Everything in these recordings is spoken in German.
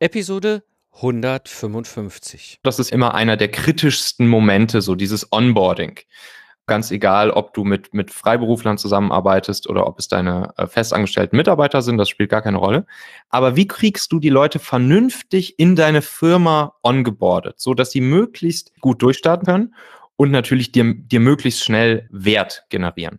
Episode 155. Das ist immer einer der kritischsten Momente, so dieses Onboarding. Ganz egal, ob du mit, mit Freiberuflern zusammenarbeitest oder ob es deine äh, festangestellten Mitarbeiter sind, das spielt gar keine Rolle. Aber wie kriegst du die Leute vernünftig in deine Firma ongeboardet, so dass sie möglichst gut durchstarten können und natürlich dir, dir möglichst schnell Wert generieren?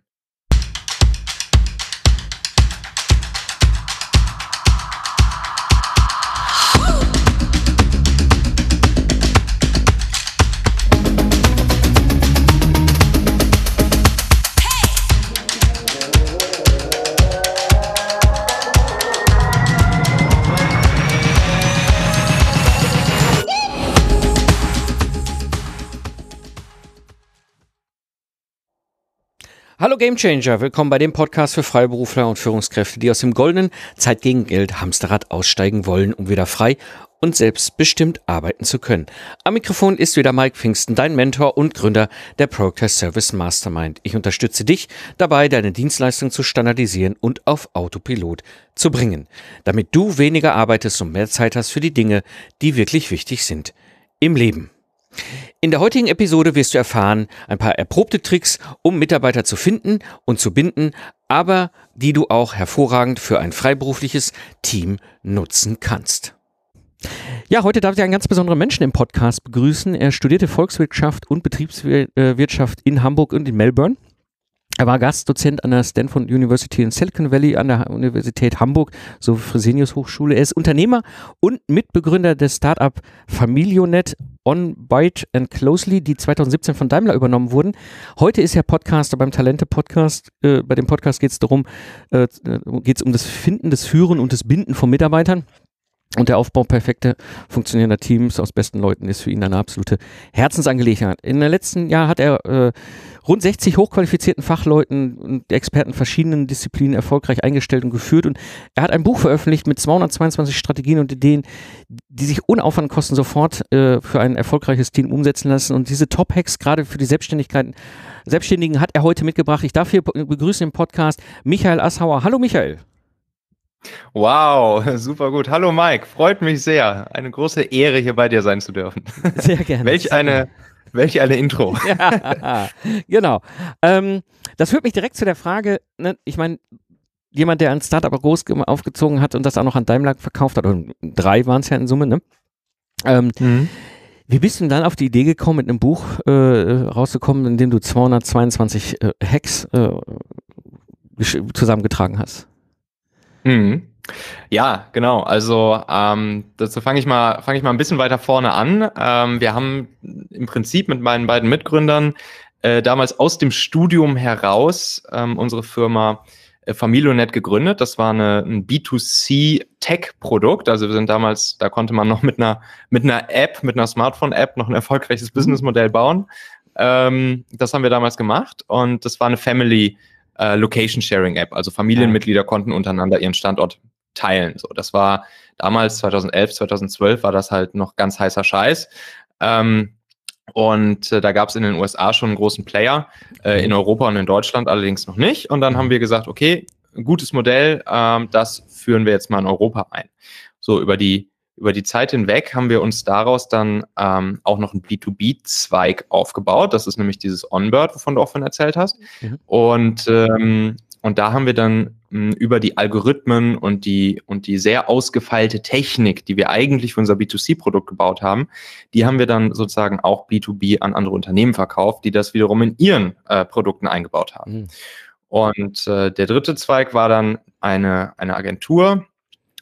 Hallo Gamechanger, willkommen bei dem Podcast für Freiberufler und Führungskräfte, die aus dem goldenen Zeit gegen Geld Hamsterrad aussteigen wollen, um wieder frei und selbstbestimmt arbeiten zu können. Am Mikrofon ist wieder Mike Pfingsten, dein Mentor und Gründer der Proctest Service Mastermind. Ich unterstütze dich dabei, deine Dienstleistung zu standardisieren und auf Autopilot zu bringen, damit du weniger arbeitest und mehr Zeit hast für die Dinge, die wirklich wichtig sind im Leben. In der heutigen Episode wirst du erfahren ein paar erprobte Tricks, um Mitarbeiter zu finden und zu binden, aber die du auch hervorragend für ein freiberufliches Team nutzen kannst. Ja, heute darf ich einen ganz besonderen Menschen im Podcast begrüßen. Er studierte Volkswirtschaft und Betriebswirtschaft in Hamburg und in Melbourne. Er war Gastdozent an der Stanford University in Silicon Valley an der Universität Hamburg sowie Fresenius Hochschule. Er ist Unternehmer und Mitbegründer des Startup Familionet On Byte and Closely, die 2017 von Daimler übernommen wurden. Heute ist er Podcaster beim Talente Podcast. Äh, bei dem Podcast geht es darum, äh, geht es um das Finden, das Führen und das Binden von Mitarbeitern. Und der Aufbau perfekter funktionierender Teams aus besten Leuten ist für ihn eine absolute Herzensangelegenheit. In den letzten Jahr hat er äh, rund 60 hochqualifizierten Fachleuten und Experten verschiedenen Disziplinen erfolgreich eingestellt und geführt. Und er hat ein Buch veröffentlicht mit 222 Strategien und Ideen, die sich unaufwand kosten sofort äh, für ein erfolgreiches Team umsetzen lassen. Und diese Top-Hacks gerade für die Selbstständigkeiten, Selbstständigen hat er heute mitgebracht. Ich darf hier begrüßen im Podcast Michael Assauer. Hallo Michael. Wow, super gut. Hallo Mike, freut mich sehr. Eine große Ehre, hier bei dir sein zu dürfen. Sehr gerne. welch eine, welch eine Intro. ja, genau. Ähm, das führt mich direkt zu der Frage, ne, ich meine, jemand, der ein Startup groß aufgezogen hat und das auch noch an Daimler verkauft hat, und drei waren es ja in Summe, ne? Ähm, mhm. Wie bist du denn dann auf die Idee gekommen, mit einem Buch äh, rauszukommen, in dem du 222 äh, Hacks äh, zusammengetragen hast? Mhm. Ja, genau. Also ähm, dazu fange ich mal fange ich mal ein bisschen weiter vorne an. Ähm, wir haben im Prinzip mit meinen beiden Mitgründern äh, damals aus dem Studium heraus ähm, unsere Firma äh, Familionet gegründet. Das war eine, ein B2C Tech-Produkt. Also wir sind damals, da konnte man noch mit einer mit einer App, mit einer Smartphone-App noch ein erfolgreiches Businessmodell bauen. Ähm, das haben wir damals gemacht und das war eine Family äh, Location Sharing App. Also Familienmitglieder konnten untereinander ihren Standort teilen. So, das war damals 2011, 2012 war das halt noch ganz heißer Scheiß. Ähm, und äh, da gab es in den USA schon einen großen Player, äh, in Europa und in Deutschland allerdings noch nicht. Und dann haben wir gesagt, okay, gutes Modell, ähm, das führen wir jetzt mal in Europa ein. So über die über die Zeit hinweg haben wir uns daraus dann ähm, auch noch einen B2B-Zweig aufgebaut. Das ist nämlich dieses Onboard, wovon du auch von erzählt hast. Mhm. Und, ähm, und da haben wir dann mh, hm, über die Algorithmen und die, und die sehr ausgefeilte Technik, die wir eigentlich für unser B2C-Produkt gebaut haben, die haben wir dann sozusagen auch B2B an andere Unternehmen verkauft, die das wiederum in ihren äh, Produkten eingebaut haben. Mhm. Und äh, der dritte Zweig war dann eine, eine Agentur,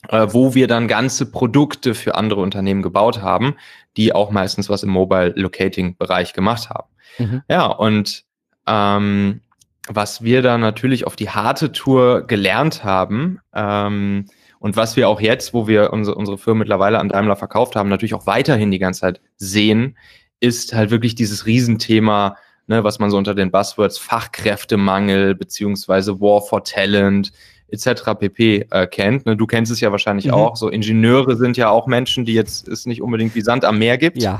wo wir dann ganze Produkte für andere Unternehmen gebaut haben, die auch meistens was im Mobile Locating Bereich gemacht haben. Mhm. Ja, und ähm, was wir da natürlich auf die harte Tour gelernt haben, ähm, und was wir auch jetzt, wo wir unsere, unsere Firma mittlerweile an Daimler verkauft haben, natürlich auch weiterhin die ganze Zeit sehen, ist halt wirklich dieses Riesenthema, ne, was man so unter den Buzzwords Fachkräftemangel beziehungsweise War for Talent, etc. pp. Äh, kennt. Ne? Du kennst es ja wahrscheinlich mhm. auch. So Ingenieure sind ja auch Menschen, die jetzt es nicht unbedingt wie Sand am Meer gibt. Ja.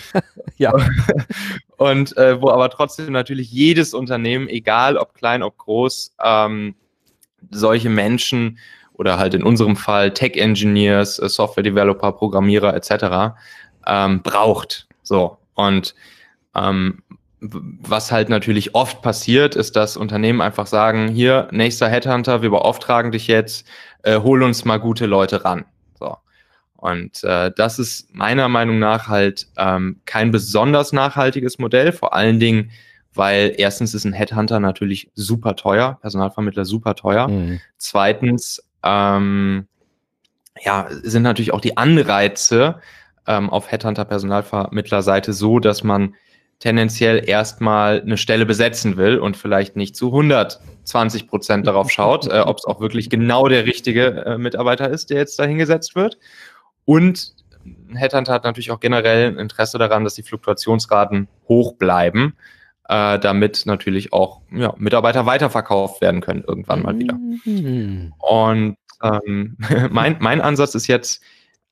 ja. Und äh, wo aber trotzdem natürlich jedes Unternehmen, egal ob klein, ob groß, ähm, solche Menschen oder halt in unserem Fall Tech-Engineers, äh, Software-Developer, Programmierer etc. Ähm, braucht. So. Und ähm, was halt natürlich oft passiert, ist, dass Unternehmen einfach sagen, hier, nächster Headhunter, wir beauftragen dich jetzt, äh, hol uns mal gute Leute ran. So. Und äh, das ist meiner Meinung nach halt ähm, kein besonders nachhaltiges Modell, vor allen Dingen, weil erstens ist ein Headhunter natürlich super teuer, Personalvermittler super teuer. Mhm. Zweitens, ähm, ja, sind natürlich auch die Anreize ähm, auf Headhunter-Personalvermittler-Seite so, dass man tendenziell erstmal eine Stelle besetzen will und vielleicht nicht zu 120 Prozent darauf schaut, äh, ob es auch wirklich genau der richtige äh, Mitarbeiter ist, der jetzt da hingesetzt wird. Und Headhunter hat natürlich auch generell ein Interesse daran, dass die Fluktuationsraten hoch bleiben, äh, damit natürlich auch ja, Mitarbeiter weiterverkauft werden können irgendwann mal wieder. Mhm. Und ähm, mein, mein Ansatz ist jetzt,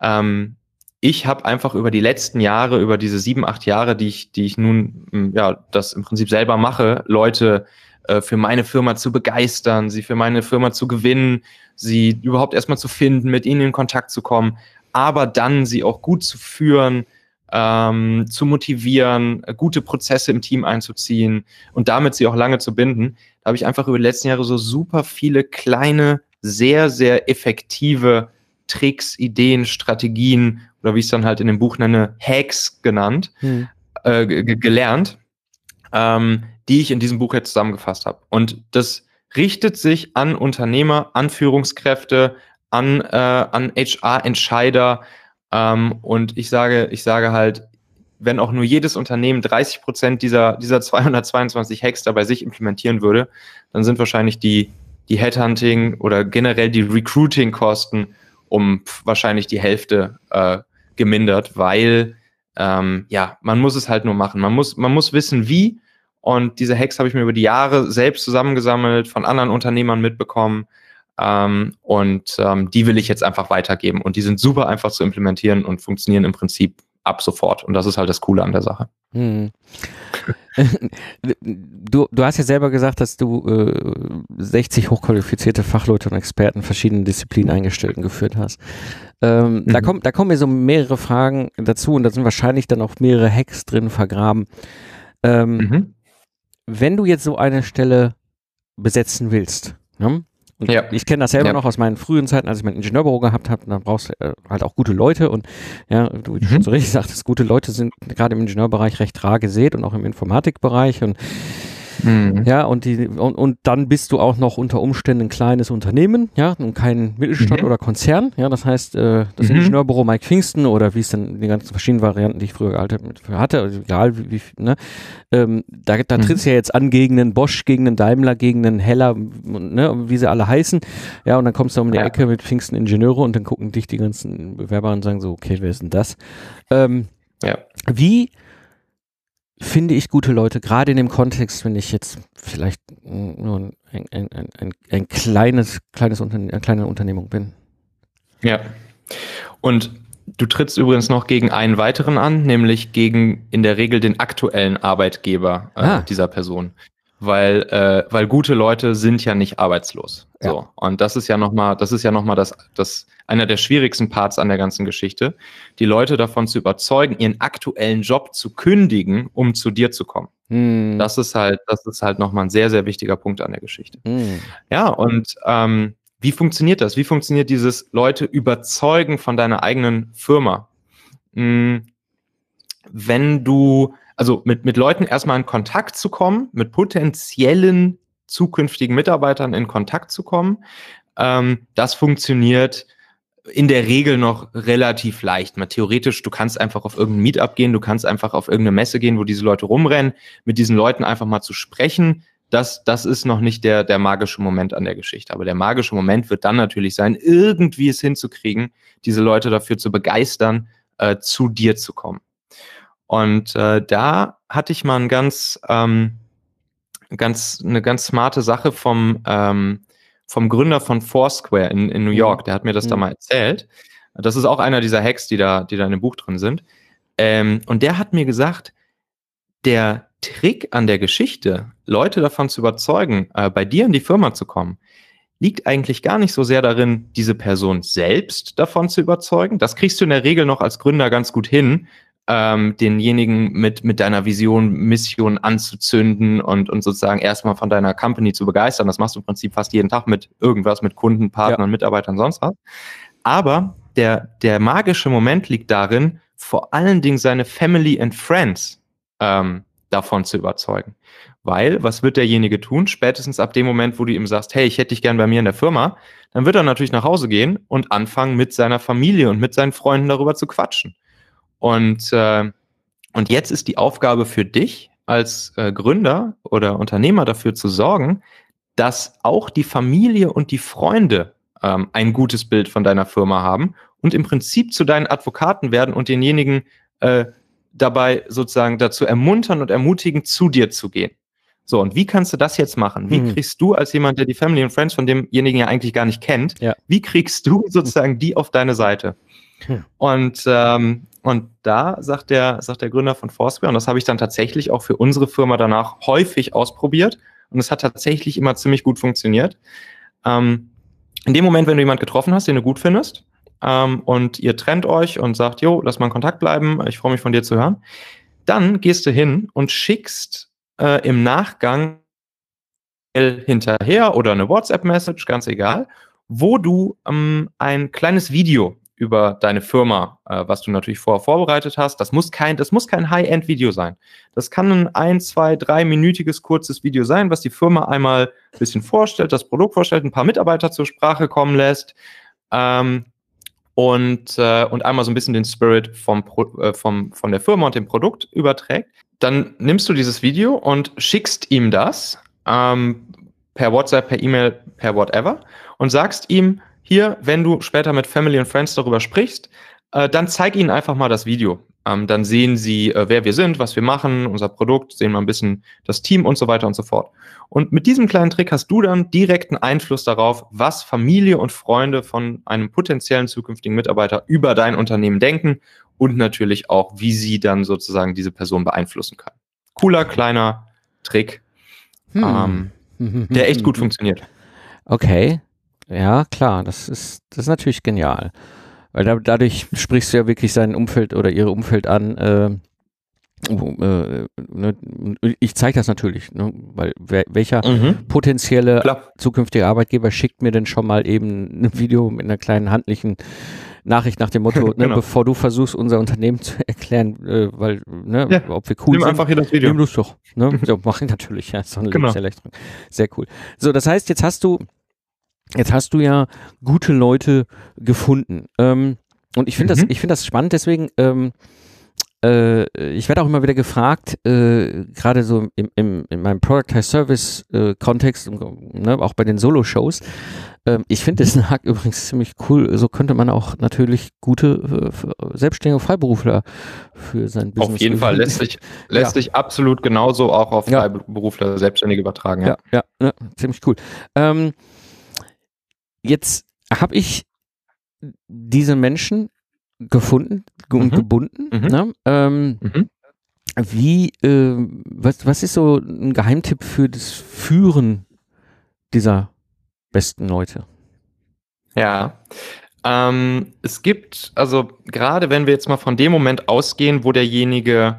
ähm, ich habe einfach über die letzten Jahre, über diese sieben, acht Jahre, die ich, die ich nun hm, ja das im Prinzip selber mache, Leute äh, für meine Firma zu begeistern, sie für meine Firma zu gewinnen, sie überhaupt erstmal zu finden, mit ihnen in Kontakt zu kommen, aber dann sie auch gut zu führen, ähm, zu motivieren, gute Prozesse im Team einzuziehen und damit sie auch lange zu binden. Da habe ich einfach über die letzten Jahre so super viele kleine, sehr, sehr effektive Tricks, Ideen, Strategien oder wie ich es dann halt in dem Buch nenne, Hacks genannt, hm. äh, gelernt, ähm, die ich in diesem Buch jetzt zusammengefasst habe. Und das richtet sich an Unternehmer, an Führungskräfte, an, äh, an HR-Entscheider. Ähm, und ich sage, ich sage halt, wenn auch nur jedes Unternehmen 30 Prozent dieser, dieser 222 Hacks da bei sich implementieren würde, dann sind wahrscheinlich die, die Headhunting oder generell die Recruiting-Kosten um wahrscheinlich die Hälfte äh, gemindert, weil ähm, ja, man muss es halt nur machen. Man muss, man muss wissen, wie. Und diese Hacks habe ich mir über die Jahre selbst zusammengesammelt, von anderen Unternehmern mitbekommen. Ähm, und ähm, die will ich jetzt einfach weitergeben. Und die sind super einfach zu implementieren und funktionieren im Prinzip ab sofort. Und das ist halt das Coole an der Sache. Hm. du, du hast ja selber gesagt, dass du äh, 60 hochqualifizierte Fachleute und Experten verschiedenen Disziplinen eingestellt und geführt hast. Ähm, mhm. da, kommt, da kommen mir so mehrere Fragen dazu und da sind wahrscheinlich dann auch mehrere Hacks drin vergraben. Ähm, mhm. Wenn du jetzt so eine Stelle besetzen willst, ne? Und ja. ich kenne das selber ja. noch aus meinen frühen Zeiten, als ich mein Ingenieurbüro gehabt habe. Da brauchst du äh, halt auch gute Leute und ja, du mhm. schon so richtig sagtest, gute Leute sind gerade im Ingenieurbereich recht rar gesät und auch im Informatikbereich und Mhm. Ja, und, die, und, und dann bist du auch noch unter Umständen ein kleines Unternehmen, ja, und kein Mittelstand mhm. oder Konzern. Ja, das heißt, äh, das mhm. Ingenieurbüro Mike Pfingsten oder wie es dann die ganzen verschiedenen Varianten, die ich früher gehalten hatte, also egal wie, wie ne, ähm, da, da mhm. tritt es ja jetzt an gegen einen Bosch, gegen einen Daimler, gegen einen Heller, ne, wie sie alle heißen. Ja, und dann kommst du um die ja. Ecke mit Pfingsten Ingenieure und dann gucken dich die ganzen Bewerber und sagen so, okay, wer ist denn das? Ähm, ja. Wie finde ich gute Leute, gerade in dem Kontext, wenn ich jetzt vielleicht nur ein, ein, ein, ein, ein kleines, kleines Unterne eine kleine Unternehmung bin. Ja. Und du trittst übrigens noch gegen einen weiteren an, nämlich gegen in der Regel den aktuellen Arbeitgeber äh, ah. dieser Person weil äh, weil gute Leute sind ja nicht arbeitslos. Ja. So und das ist ja noch mal das ist ja noch mal das das einer der schwierigsten Parts an der ganzen Geschichte, die Leute davon zu überzeugen, ihren aktuellen Job zu kündigen, um zu dir zu kommen. Hm. Das ist halt das ist halt noch mal ein sehr sehr wichtiger Punkt an der Geschichte. Hm. Ja und ähm, wie funktioniert das? Wie funktioniert dieses Leute überzeugen von deiner eigenen Firma? Hm, wenn du also mit, mit Leuten erstmal in Kontakt zu kommen, mit potenziellen zukünftigen Mitarbeitern in Kontakt zu kommen, ähm, das funktioniert in der Regel noch relativ leicht. Mal theoretisch, du kannst einfach auf irgendein Meetup gehen, du kannst einfach auf irgendeine Messe gehen, wo diese Leute rumrennen, mit diesen Leuten einfach mal zu sprechen. Das, das ist noch nicht der, der magische Moment an der Geschichte. Aber der magische Moment wird dann natürlich sein, irgendwie es hinzukriegen, diese Leute dafür zu begeistern, äh, zu dir zu kommen. Und äh, da hatte ich mal ein ganz, ähm, ganz, eine ganz smarte Sache vom, ähm, vom Gründer von Foursquare in, in New mhm. York. Der hat mir das mhm. da mal erzählt. Das ist auch einer dieser Hacks, die da, die da in dem Buch drin sind. Ähm, und der hat mir gesagt, der Trick an der Geschichte, Leute davon zu überzeugen, äh, bei dir in die Firma zu kommen, liegt eigentlich gar nicht so sehr darin, diese Person selbst davon zu überzeugen. Das kriegst du in der Regel noch als Gründer ganz gut hin, ähm, denjenigen mit, mit deiner Vision, Mission anzuzünden und, und sozusagen erstmal von deiner Company zu begeistern. Das machst du im Prinzip fast jeden Tag mit irgendwas, mit Kunden, Partnern, ja. Mitarbeitern, sonst was. Aber der, der magische Moment liegt darin, vor allen Dingen seine Family and Friends ähm, davon zu überzeugen. Weil, was wird derjenige tun? Spätestens ab dem Moment, wo du ihm sagst, hey, ich hätte dich gern bei mir in der Firma, dann wird er natürlich nach Hause gehen und anfangen, mit seiner Familie und mit seinen Freunden darüber zu quatschen. Und, äh, und jetzt ist die Aufgabe für dich als äh, Gründer oder Unternehmer dafür zu sorgen, dass auch die Familie und die Freunde ähm, ein gutes Bild von deiner Firma haben und im Prinzip zu deinen Advokaten werden und denjenigen äh, dabei sozusagen dazu ermuntern und ermutigen, zu dir zu gehen. So, und wie kannst du das jetzt machen? Wie mhm. kriegst du als jemand, der die Family and Friends von demjenigen ja eigentlich gar nicht kennt, ja. wie kriegst du sozusagen die auf deine Seite? Mhm. Und, ähm, und da sagt der, sagt der Gründer von Foursquare, und das habe ich dann tatsächlich auch für unsere Firma danach häufig ausprobiert, und es hat tatsächlich immer ziemlich gut funktioniert. Ähm, in dem Moment, wenn du jemanden getroffen hast, den du gut findest, ähm, und ihr trennt euch und sagt, jo, lass mal in Kontakt bleiben, ich freue mich von dir zu hören, dann gehst du hin und schickst äh, im Nachgang hinterher oder eine WhatsApp-Message, ganz egal, wo du ähm, ein kleines Video über deine Firma, äh, was du natürlich vorher vorbereitet hast. Das muss kein, das muss kein High-End-Video sein. Das kann ein ein, zwei, dreiminütiges kurzes Video sein, was die Firma einmal ein bisschen vorstellt, das Produkt vorstellt, ein paar Mitarbeiter zur Sprache kommen lässt. Ähm, und, äh, und einmal so ein bisschen den Spirit vom, äh, vom, von der Firma und dem Produkt überträgt. Dann nimmst du dieses Video und schickst ihm das ähm, per WhatsApp, per E-Mail, per whatever und sagst ihm, hier, wenn du später mit Family und Friends darüber sprichst, äh, dann zeig ihnen einfach mal das Video. Ähm, dann sehen sie, äh, wer wir sind, was wir machen, unser Produkt, sehen mal ein bisschen das Team und so weiter und so fort. Und mit diesem kleinen Trick hast du dann direkten Einfluss darauf, was Familie und Freunde von einem potenziellen zukünftigen Mitarbeiter über dein Unternehmen denken und natürlich auch, wie sie dann sozusagen diese Person beeinflussen können. Cooler kleiner Trick, hm. ähm, der echt gut funktioniert. Okay, ja klar, das ist das ist natürlich genial. Weil da, dadurch sprichst du ja wirklich sein Umfeld oder ihre Umfeld an. Äh, äh, ne, ich zeige das natürlich, ne, weil wer, welcher mhm. potenzielle Klar. zukünftige Arbeitgeber schickt mir denn schon mal eben ein Video mit einer kleinen handlichen Nachricht nach dem Motto, ne, genau. bevor du versuchst, unser Unternehmen zu erklären, äh, weil, ne, ja. ob wir cool Nimm sind. einfach hier das Video. Nimm du doch. Ne? so, mach ich natürlich, ja, so genau. Sehr cool. So, das heißt, jetzt hast du Jetzt hast du ja gute Leute gefunden. Ähm, und ich finde mhm. das, ich finde das spannend, deswegen, ähm, äh, ich werde auch immer wieder gefragt, äh, gerade so im, im, in meinem Product Service äh, Kontext, ne, auch bei den Solo-Shows. Ähm, ich finde das Hack übrigens ziemlich cool. So könnte man auch natürlich gute äh, selbstständige Freiberufler für sein Business. Auf jeden Fall lässt sich, lässt ja. sich absolut genauso auch auf Freiberufler ja. Selbstständige übertragen. Ja, ja, ja, ja ziemlich cool. Ähm, Jetzt habe ich diese Menschen gefunden und mhm. gebunden. Mhm. Ne? Ähm, mhm. Wie, äh, was, was ist so ein Geheimtipp für das Führen dieser besten Leute? Ja, ähm, es gibt, also gerade wenn wir jetzt mal von dem Moment ausgehen, wo derjenige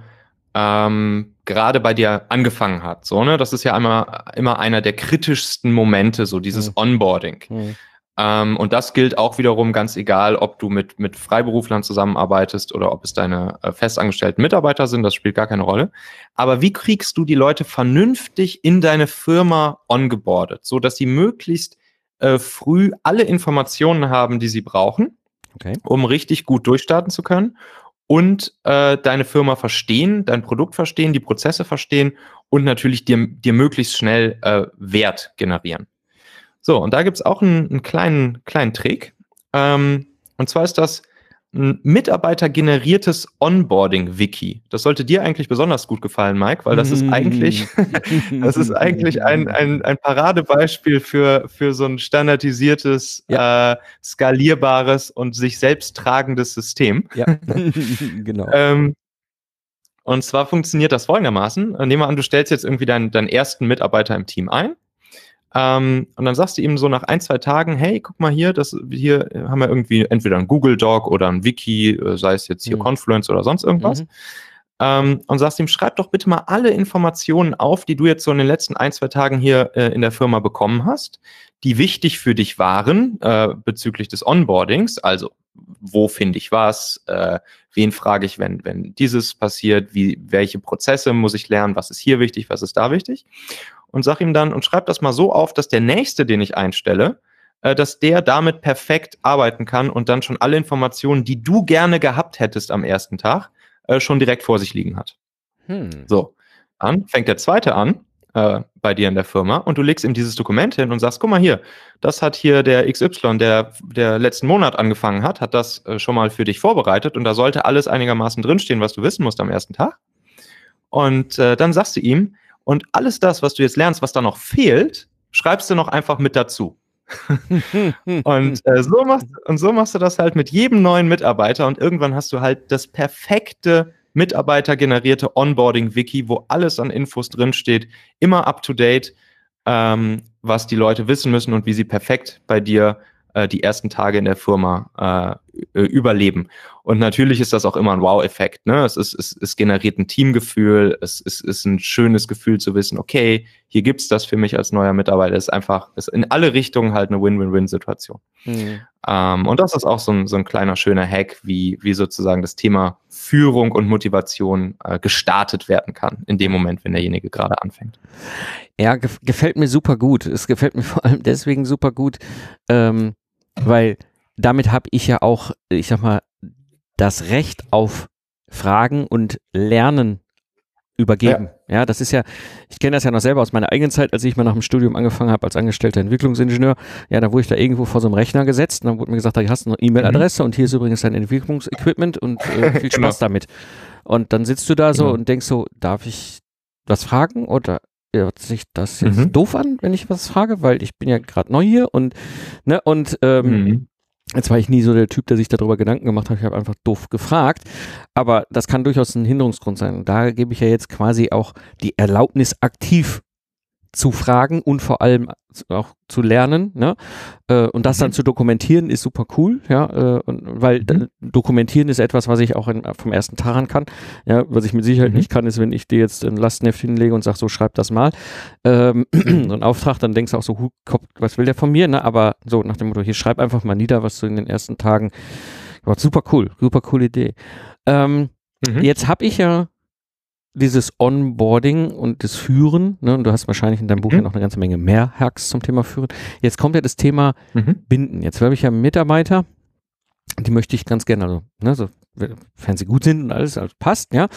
ähm, gerade bei dir angefangen hat, so, ne, das ist ja immer, immer einer der kritischsten Momente, so dieses mhm. Onboarding. Mhm. Ähm, und das gilt auch wiederum ganz egal, ob du mit, mit Freiberuflern zusammenarbeitest oder ob es deine äh, festangestellten Mitarbeiter sind, das spielt gar keine Rolle. Aber wie kriegst du die Leute vernünftig in deine Firma ongeboardet, so dass sie möglichst äh, früh alle Informationen haben, die sie brauchen, okay. um richtig gut durchstarten zu können und äh, deine Firma verstehen, dein Produkt verstehen, die Prozesse verstehen und natürlich dir, dir möglichst schnell äh, Wert generieren. So, und da gibt es auch einen, einen, kleinen, kleinen Trick. Ähm, und zwar ist das ein mitarbeitergeneriertes Onboarding-Wiki. Das sollte dir eigentlich besonders gut gefallen, Mike, weil das ist mm. eigentlich, das ist eigentlich ein, ein, ein Paradebeispiel für, für so ein standardisiertes, ja. äh, skalierbares und sich selbst tragendes System. Ja, genau. ähm, und zwar funktioniert das folgendermaßen. Nehmen wir an, du stellst jetzt irgendwie deinen, deinen ersten Mitarbeiter im Team ein Ähm, und dann sagst du ihm so nach ein, zwei Tagen, hey, guck mal hier, das, hier haben wir irgendwie entweder ein Google Doc oder ein Wiki, äh, sei es jetzt hier mhm. Confluence oder sonst irgendwas. Mhm. Ähm, und sagst ihm, schreib doch bitte mal alle Informationen auf, die du jetzt so in den letzten ein, zwei Tagen hier äh, in der Firma bekommen hast, die wichtig für dich waren äh, bezüglich des Onboardings. Also, wo finde ich was? Äh, wen frage ich, wenn, wenn dieses passiert? Wie, welche Prozesse muss ich lernen? Was ist hier wichtig? Was ist da wichtig? Und sag ihm dann und schreib das mal so auf, dass der nächste, den ich einstelle, äh, dass der damit perfekt arbeiten kann und dann schon alle Informationen, die du gerne gehabt hättest am ersten Tag, äh, schon direkt vor sich liegen hat. Hm. So, dann fängt der zweite an äh, bei dir in der Firma und du legst ihm dieses Dokument hin und sagst, guck mal hier, das hat hier der XY, der der letzten Monat angefangen hat, hat das äh, schon mal für dich vorbereitet und da sollte alles einigermaßen drinstehen, was du wissen musst am ersten Tag. Und äh, dann sagst du ihm, und alles das, was du jetzt lernst, was da noch fehlt, schreibst du noch einfach mit dazu. und, äh, so machst, und so machst du das halt mit jedem neuen Mitarbeiter und irgendwann hast du halt das perfekte Mitarbeiter-generierte Onboarding-Wiki, wo alles an Infos drinsteht, immer up to date, ähm, was die Leute wissen müssen und wie sie perfekt bei dir äh, die ersten Tage in der Firma äh, überleben. Und natürlich ist das auch immer ein Wow-Effekt. Ne? Es, ist, es, es generiert ein Teamgefühl, es, es ist ein schönes Gefühl zu wissen, okay, hier gibt's das für mich als neuer Mitarbeiter. Es ist einfach, es ist in alle Richtungen halt eine Win-Win-Win-Situation. Mhm. Ähm, und das ist auch so ein, so ein kleiner schöner Hack, wie, wie sozusagen das Thema Führung und Motivation äh, gestartet werden kann, in dem Moment, wenn derjenige gerade anfängt. Ja, gefällt mir super gut. Es gefällt mir vor allem deswegen super gut, ähm, weil damit habe ich ja auch, ich sag mal, das Recht auf Fragen und Lernen übergeben. Ja. ja, das ist ja, ich kenne das ja noch selber aus meiner eigenen Zeit, als ich mal nach dem Studium angefangen habe als angestellter Entwicklungsingenieur. Ja, da wurde ich da irgendwo vor so einem Rechner gesetzt und dann wurde mir gesagt, da hast du eine E-Mail-Adresse mhm. und hier ist übrigens dein Entwicklungsequipment und äh, viel. Spaß genau. damit. Und dann sitzt du da so genau. und denkst so, darf ich was fragen oder hört sich das jetzt mhm. doof an, wenn ich was frage, weil ich bin ja gerade neu hier und ne und ähm, mhm. Jetzt war ich nie so der Typ, der sich darüber Gedanken gemacht hat. Ich habe einfach doof gefragt. Aber das kann durchaus ein Hinderungsgrund sein. Und da gebe ich ja jetzt quasi auch die Erlaubnis aktiv zu fragen und vor allem auch zu lernen, ne? Äh, und das dann mhm. zu dokumentieren ist super cool, ja, äh, und, weil mhm. dokumentieren ist etwas, was ich auch in, vom ersten Tag an kann. Ja, was ich mit Sicherheit mhm. nicht kann, ist, wenn ich dir jetzt ein Lastenheft hinlege und sage, so schreib das mal, ähm, so ein Auftrag, dann denkst du auch so, was will der von mir, ne? Aber so nach dem Motto, hier schreib einfach mal nieder, was du in den ersten Tagen, super cool, super coole Idee. Ähm, mhm. Jetzt habe ich ja dieses Onboarding und das Führen, ne, und du hast wahrscheinlich in deinem Buch mhm. ja noch eine ganze Menge mehr Hacks zum Thema Führen. Jetzt kommt ja das Thema mhm. Binden. Jetzt habe ich ja Mitarbeiter, die möchte ich ganz gerne, also, ne, so, wenn sie gut sind und alles, alles passt, ja.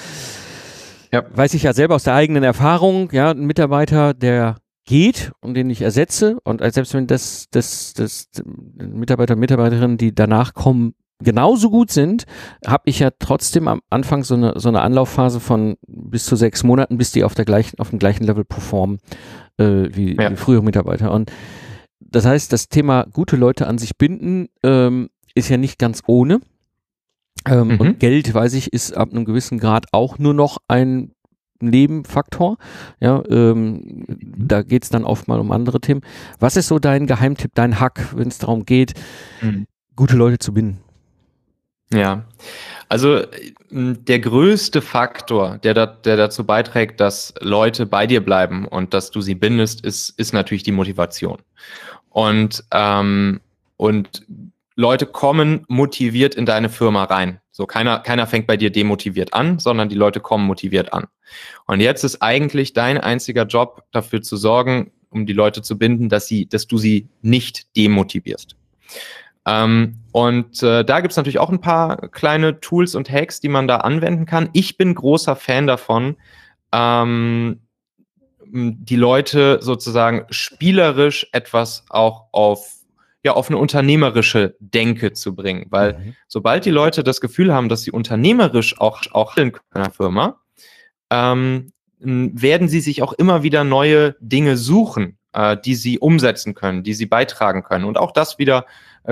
ja. Weiß ich ja selber aus der eigenen Erfahrung, ja, ein Mitarbeiter, der geht und den ich ersetze und selbst wenn das, das, das Mitarbeiter, Mitarbeiterinnen, die danach kommen, genauso gut sind, habe ich ja trotzdem am Anfang so eine, so eine Anlaufphase von bis zu sechs Monaten, bis die auf, der gleichen, auf dem gleichen Level performen äh, wie, ja. wie frühere Mitarbeiter. Und das heißt, das Thema gute Leute an sich binden ähm, ist ja nicht ganz ohne. Ähm, mhm. Und Geld, weiß ich, ist ab einem gewissen Grad auch nur noch ein Nebenfaktor. Ja, ähm, mhm. da geht's dann oft mal um andere Themen. Was ist so dein Geheimtipp, dein Hack, wenn es darum geht, mhm. gute Leute zu binden? Ja, also der größte Faktor, der, da, der dazu beiträgt, dass Leute bei dir bleiben und dass du sie bindest, ist, ist natürlich die Motivation. Und, ähm, und Leute kommen motiviert in deine Firma rein. So keiner, keiner fängt bei dir demotiviert an, sondern die Leute kommen motiviert an. Und jetzt ist eigentlich dein einziger Job, dafür zu sorgen, um die Leute zu binden, dass sie, dass du sie nicht demotivierst. Ähm, und äh, da gibt's natürlich auch ein paar kleine Tools und Hacks, die man da anwenden kann. Ich bin großer Fan davon, ähm, die Leute sozusagen spielerisch etwas auch auf ja auf eine unternehmerische Denke zu bringen, weil mhm. sobald die Leute das Gefühl haben, dass sie unternehmerisch auch auch in einer Firma, ähm, werden sie sich auch immer wieder neue Dinge suchen, äh, die sie umsetzen können, die sie beitragen können und auch das wieder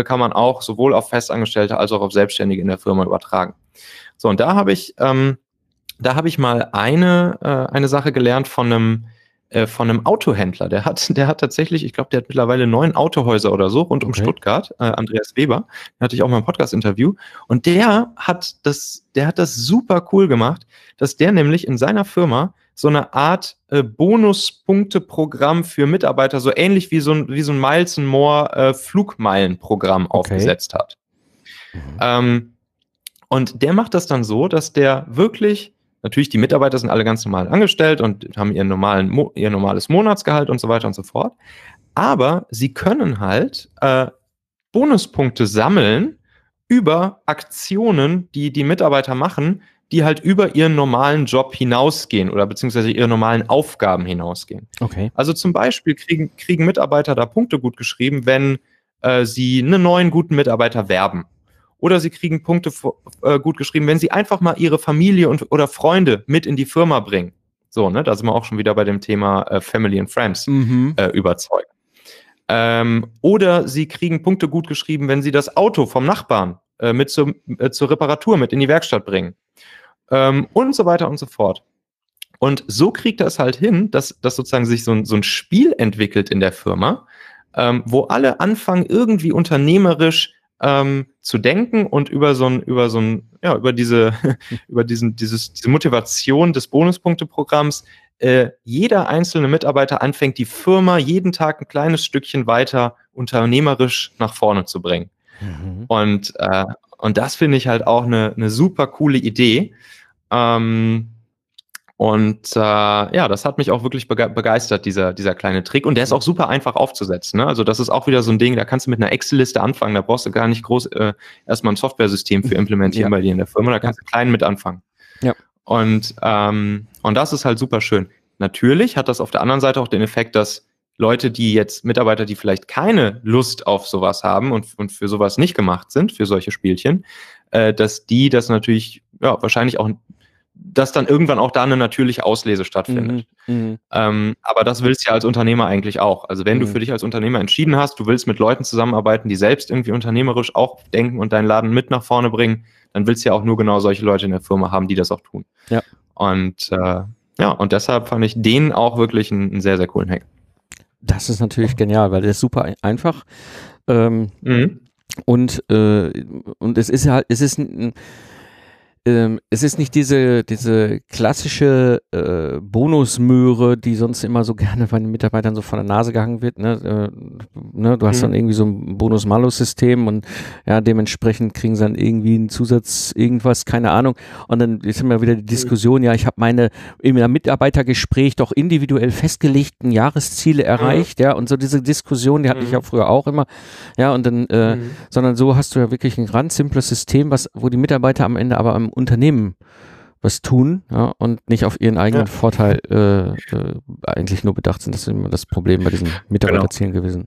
kann man auch sowohl auf Festangestellte als auch auf Selbstständige in der Firma übertragen. So, und da habe ich, ähm, da habe ich mal eine, äh, eine Sache gelernt von einem äh, von einem Autohändler. Der hat, der hat tatsächlich, ich glaube, der hat mittlerweile neun Autohäuser oder so rund um Okay. Stuttgart. Äh, Andreas Weber, den hatte ich auch mal im Podcast-Interview. Und der hat das, der hat das super cool gemacht, dass der nämlich in seiner Firma so eine Art äh, Bonuspunkte-Programm für Mitarbeiter, so ähnlich wie so ein, wie so ein Miles and More äh, Flugmeilen-Programm aufgesetzt hat. Mhm. Ähm, und der macht das dann so, dass der wirklich, natürlich die Mitarbeiter sind alle ganz normal angestellt und haben ihren normalen, ihr normales Monatsgehalt und so weiter und so fort. Aber sie können halt äh, Bonuspunkte sammeln über Aktionen, die die Mitarbeiter machen, die halt über ihren normalen Job hinausgehen oder beziehungsweise ihre normalen Aufgaben hinausgehen. Okay. Also zum Beispiel kriegen, kriegen Mitarbeiter da Punkte gut geschrieben, wenn äh, sie einen neuen guten Mitarbeiter werben. Oder sie kriegen Punkte äh, gut geschrieben, wenn sie einfach mal ihre Familie und, oder Freunde mit in die Firma bringen. So, ne, da sind wir auch schon wieder bei dem Thema äh, Family and Friends Mhm. äh, überzeugen. Ähm, oder sie kriegen Punkte gut geschrieben, wenn sie das Auto vom Nachbarn äh, mit zum, äh, zur Reparatur mit in die Werkstatt bringen. Ähm, und so weiter und so fort. Und so kriegt er es halt hin, dass, dass sozusagen sich so ein, so ein Spiel entwickelt in der Firma, ähm, wo alle anfangen, irgendwie unternehmerisch ähm, zu denken und über so ein, über so ein, ja, über diese, über diesen, dieses, diese Motivation des Bonuspunkteprogramms äh, jeder einzelne Mitarbeiter anfängt, die Firma jeden Tag ein kleines Stückchen weiter unternehmerisch nach vorne zu bringen. Mhm. Und, äh, und das finde ich halt auch eine, eine super coole Idee. Ähm, und äh, ja, das hat mich auch wirklich bege begeistert, dieser, dieser kleine Trick. Und der ist auch super einfach aufzusetzen. Ne? Also das ist auch wieder so ein Ding, da kannst du mit einer Excel-Liste anfangen. Da brauchst du gar nicht groß äh, erstmal ein Software-System für implementieren Ja. bei dir in der Firma. Da kannst du klein mit anfangen. Ja. Und, ähm, und das ist halt super schön. Natürlich hat das auf der anderen Seite auch den Effekt, dass Leute, die jetzt Mitarbeiter, die vielleicht keine Lust auf sowas haben und, und für sowas nicht gemacht sind, für solche Spielchen, äh, dass die das natürlich, ja, wahrscheinlich auch, dass dann irgendwann auch da eine natürliche Auslese stattfindet. Mhm. Mhm. Ähm, aber das willst du ja als Unternehmer eigentlich auch. Also wenn du Mhm. für dich als Unternehmer entschieden hast, du willst mit Leuten zusammenarbeiten, die selbst irgendwie unternehmerisch auch denken und deinen Laden mit nach vorne bringen, dann willst du ja auch nur genau solche Leute in der Firma haben, die das auch tun. Ja. Und äh, ja, und deshalb fand ich den auch wirklich einen, einen sehr, sehr coolen Hack. Das ist natürlich genial, weil der ist super ein- einfach. Ähm, Mhm. und, äh, und es ist halt, es ist ein, ähm, es ist nicht diese, diese klassische äh, Bonusmöhre, die sonst immer so gerne bei den Mitarbeitern so von der Nase gehangen wird. Ne? Äh, ne? Du hast Mhm. dann irgendwie so ein Bonus-Malus-System und ja, dementsprechend kriegen sie dann irgendwie einen Zusatz, irgendwas, keine Ahnung. Und dann ist immer wieder die Diskussion, ja, ich habe meine im Mitarbeitergespräch doch individuell festgelegten Jahresziele erreicht, ja, und so diese Diskussion, die hatte ich Mhm. ja früher auch immer, ja, und dann, äh, Mhm. sondern so hast du ja wirklich ein ganz simples System, was, wo die Mitarbeiter am Ende aber Unternehmen was tun, ja, und nicht auf ihren eigenen Ja. Vorteil äh, äh, eigentlich nur bedacht sind. Das ist immer das Problem bei diesen Mitarbeiterzielen gewesen.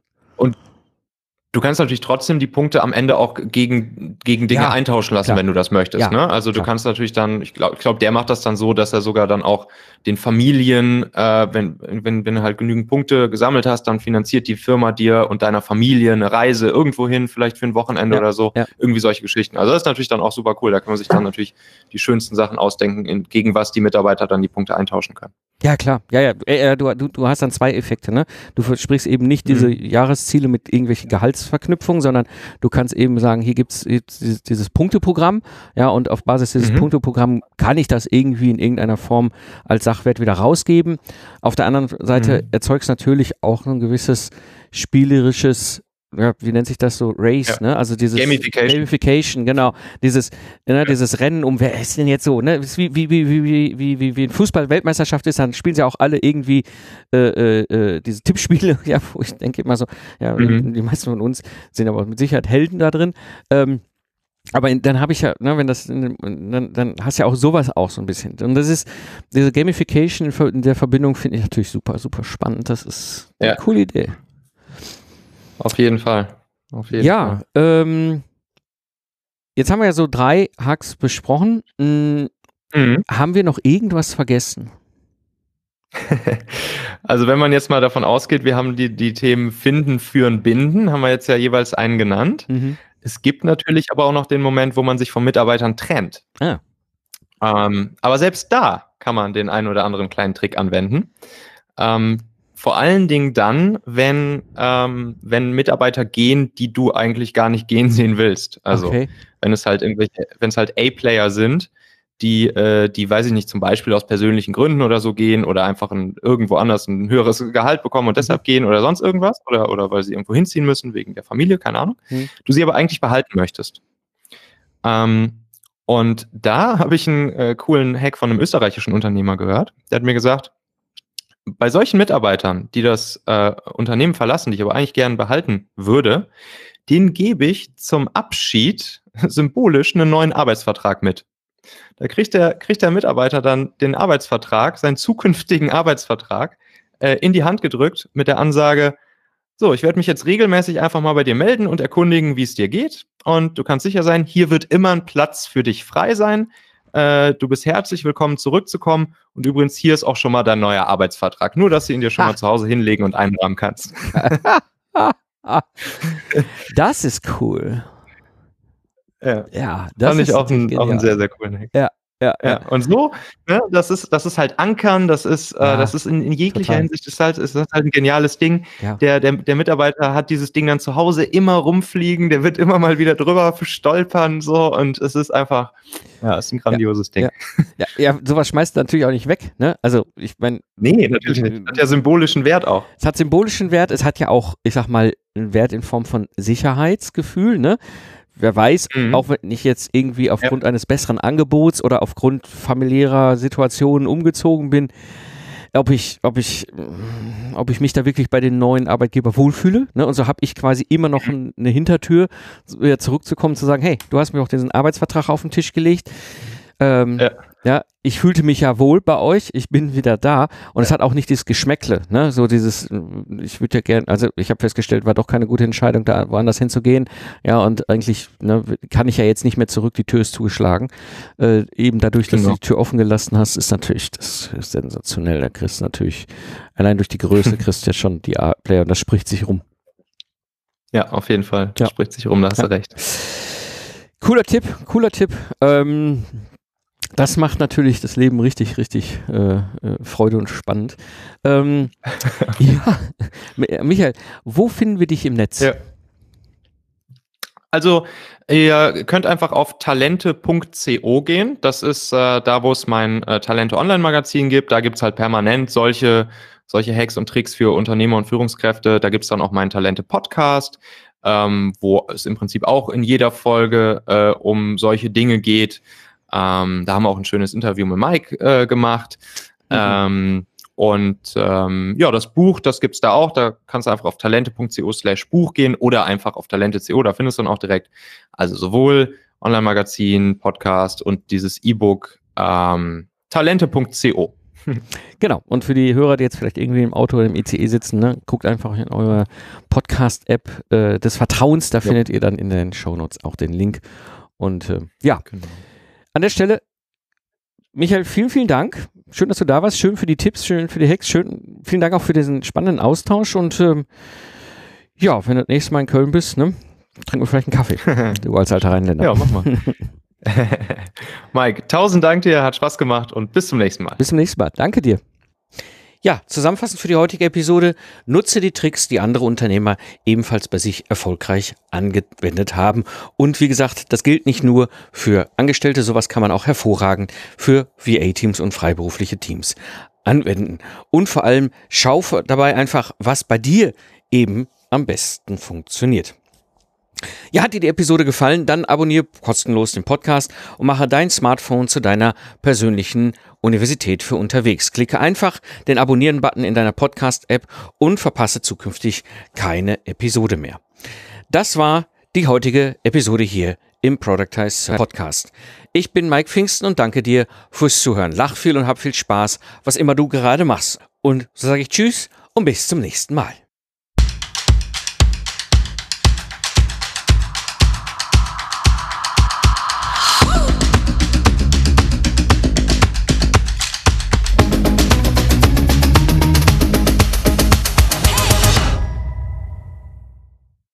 Du kannst natürlich trotzdem die Punkte am Ende auch gegen, gegen Dinge Ja, eintauschen lassen, klar. wenn du das möchtest. Ja, ne? Also du klar. kannst natürlich dann, ich glaube, ich glaub, der macht das dann so, dass er sogar dann auch den Familien, äh, wenn, wenn, wenn du halt genügend Punkte gesammelt hast, dann finanziert die Firma dir und deiner Familie eine Reise irgendwo hin, vielleicht für ein Wochenende Ja, oder so. Irgendwie solche Geschichten. Also das ist natürlich dann auch super cool. Da kann man sich dann natürlich die schönsten Sachen ausdenken, gegen was die Mitarbeiter dann die Punkte eintauschen können. Ja, klar. Ja, ja. Äh, äh, du, du, du hast dann zwei Effekte, ne? Du versprichst eben nicht diese Mhm. Jahresziele mit irgendwelchen Gehaltsverknüpfungen, sondern du kannst eben sagen, hier gibt's jetzt dieses, dieses Punkteprogramm, ja, und auf Basis dieses Mhm. Punkteprogramms kann ich das irgendwie in irgendeiner Form als Sachwert wieder rausgeben. Auf der anderen Seite Mhm. erzeugst natürlich auch ein gewisses spielerisches wie nennt sich das so? Race, Ja. ne? Also dieses Gamification. Gamification, genau. Dieses, ne, dieses Rennen um wer ist denn jetzt so, ne? Wie, wie, wie, wie, wie, wie, wie, ein Fußball-Weltmeisterschaft ist, dann spielen sie auch alle irgendwie äh, äh, äh, diese Tippspiele, ja, wo ich denke immer so, ja, Mhm. die meisten von uns sind aber mit Sicherheit Helden da drin. Ähm, aber in, dann habe ich ja, ne, wenn das, in, dann, dann hast du ja auch sowas auch so ein bisschen. Und das ist, diese Gamification in in der Verbindung finde ich natürlich super, super spannend. Das ist eine Ja. coole Idee. Auf jeden Fall. Auf jeden Ja, ähm, jetzt haben wir ja so drei Hacks besprochen. Hm, Fall. Mhm. haben wir noch irgendwas vergessen? Also wenn man jetzt mal davon ausgeht, wir haben die, die Themen Finden, Führen, Binden, haben wir jetzt ja jeweils einen genannt. Mhm. Es gibt natürlich aber auch noch den Moment, wo man sich von Mitarbeitern trennt. Ah. Ähm, aber selbst da kann man den einen oder anderen kleinen Trick anwenden. Ähm, vor allen Dingen dann, wenn, ähm, wenn Mitarbeiter gehen, die du eigentlich gar nicht gehen sehen willst. Also okay. wenn es halt irgendwelche, wenn es halt A-Player sind, die, äh, die, weiß ich nicht, zum Beispiel aus persönlichen Gründen oder so gehen oder einfach ein, irgendwo anders ein höheres Gehalt bekommen und deshalb mhm. gehen oder sonst irgendwas oder, oder weil sie irgendwo hinziehen müssen wegen der Familie, keine Ahnung. Mhm. Du sie aber eigentlich behalten möchtest. Ähm, und da habe ich einen äh, coolen Hack von einem österreichischen Unternehmer gehört. Der hat mir gesagt, bei solchen Mitarbeitern, die das äh, Unternehmen verlassen, die ich aber eigentlich gern behalten würde, den gebe ich zum Abschied symbolisch einen neuen Arbeitsvertrag mit. Da kriegt der, kriegt der Mitarbeiter dann den Arbeitsvertrag, seinen zukünftigen Arbeitsvertrag, äh, in die Hand gedrückt mit der Ansage, so, ich werde mich jetzt regelmäßig einfach mal bei dir melden und erkundigen, wie es dir geht. Und du kannst sicher sein, hier wird immer ein Platz für dich frei sein. Äh, du bist herzlich willkommen, zurückzukommen. Und übrigens, hier ist auch schon mal dein neuer Arbeitsvertrag. Nur, dass du ihn dir schon ha. mal zu Hause hinlegen und einrahmen kannst. das ist cool. Ja, ja das fand ich auch, ein, auch einen sehr, sehr coolen Hack. Ja, ja, ja. Und so, ne, das ist, das ist halt Ankern, das ist, äh, ja, das ist in, in jeglicher total. Hinsicht ist halt, ist halt ein geniales Ding. Ja. Der, der, der Mitarbeiter hat dieses Ding dann zu Hause immer rumfliegen, der wird immer mal wieder drüber stolpern, so, und es ist einfach, ja, es ist ein grandioses Ding. Ja, ja, sowas schmeißt du natürlich auch nicht weg, ne? Also, ich meine. Nee, natürlich nicht. Hat ja symbolischen Wert auch. Es hat symbolischen Wert, es hat ja auch, ich sag mal, einen Wert in Form von Sicherheitsgefühl, ne? Wer weiß, mhm. auch wenn ich jetzt irgendwie aufgrund ja. eines besseren Angebots oder aufgrund familiärer Situationen umgezogen bin, ob ich, ob ich, ob ich mich da wirklich bei den neuen Arbeitgeber wohlfühle. Ne? Und so habe ich quasi immer noch ein, eine Hintertür, wieder zurückzukommen, zu sagen, hey, du hast mir auch diesen Arbeitsvertrag auf den Tisch gelegt. Ähm, ja. Ja, ich fühlte mich ja wohl bei euch, ich bin wieder da und es hat auch nicht dieses Geschmäckle, ne, so dieses, ich würde ja gerne, also ich habe festgestellt, war doch keine gute Entscheidung, da woanders hinzugehen, ja und eigentlich ne, kann ich ja jetzt nicht mehr zurück, die Tür ist zugeschlagen, äh, eben dadurch, dass genau. du die Tür offen gelassen hast, ist natürlich, das ist sensationell, da kriegst du natürlich, allein durch die Größe kriegst du ja schon die A-Player und das spricht sich rum. Ja, auf jeden Fall, das ja. spricht sich rum, da hast ja. du recht. Cooler Tipp, cooler Tipp. Ähm, das macht natürlich das Leben richtig, richtig äh, äh, Freude und spannend. Ähm, ja, Michael, wo finden wir dich im Netz? Ja. Also ihr könnt einfach auf talente.co gehen. Das ist äh, da, wo es mein äh, Talente Online-Magazin gibt. Da gibt's halt permanent solche, solche Hacks und Tricks für Unternehmer und Führungskräfte. Da gibt's dann auch meinen Talente-Podcast, ähm, wo es im Prinzip auch in jeder Folge äh, um solche Dinge geht. Ähm, da haben wir auch ein schönes Interview mit Mike äh, gemacht. Mhm. Ähm, und ähm, ja, das Buch, das gibt's da auch. Da kannst du einfach auf talente.co slash Buch gehen oder einfach auf talente.co, da findest du dann auch direkt. Also sowohl Online-Magazin, Podcast und dieses E-Book ähm, talente.co. Genau. Und für die Hörer, die jetzt vielleicht irgendwie im Auto oder im ICE sitzen, ne, guckt einfach in eure Podcast-App äh, des Vertrauens. Da ja. findet ihr dann in den Shownotes auch den Link. Und äh, ja. Genau. An der Stelle, Michael, vielen, vielen Dank. Schön, dass du da warst. Schön für die Tipps, schön für die Hacks. Schön, vielen Dank auch für diesen spannenden Austausch. Und ähm, ja, wenn du das nächste Mal in Köln bist, ne, trinken wir vielleicht einen Kaffee. du als alter Rheinländer. Ja, mach mal. Mike, tausend Dank dir, hat Spaß gemacht und bis zum nächsten Mal. Bis zum nächsten Mal. Danke dir. Ja, zusammenfassend für die heutige Episode, nutze die Tricks, die andere Unternehmer ebenfalls bei sich erfolgreich angewendet haben. Und wie gesagt, das gilt nicht nur für Angestellte, sowas kann man auch hervorragend für VA-Teams und freiberufliche Teams anwenden. Und vor allem schau dabei einfach, was bei dir eben am besten funktioniert. Ja, hat dir die Episode gefallen? Dann abonniere kostenlos den Podcast und mache dein Smartphone zu deiner persönlichen Universität für unterwegs. Klicke einfach den Abonnieren-Button in deiner Podcast-App und verpasse zukünftig keine Episode mehr. Das war die heutige Episode hier im Productize Podcast. Ich bin Mike Pfingsten und danke dir fürs Zuhören. Lach viel und hab viel Spaß, was immer du gerade machst. Und so sage ich Tschüss und bis zum nächsten Mal.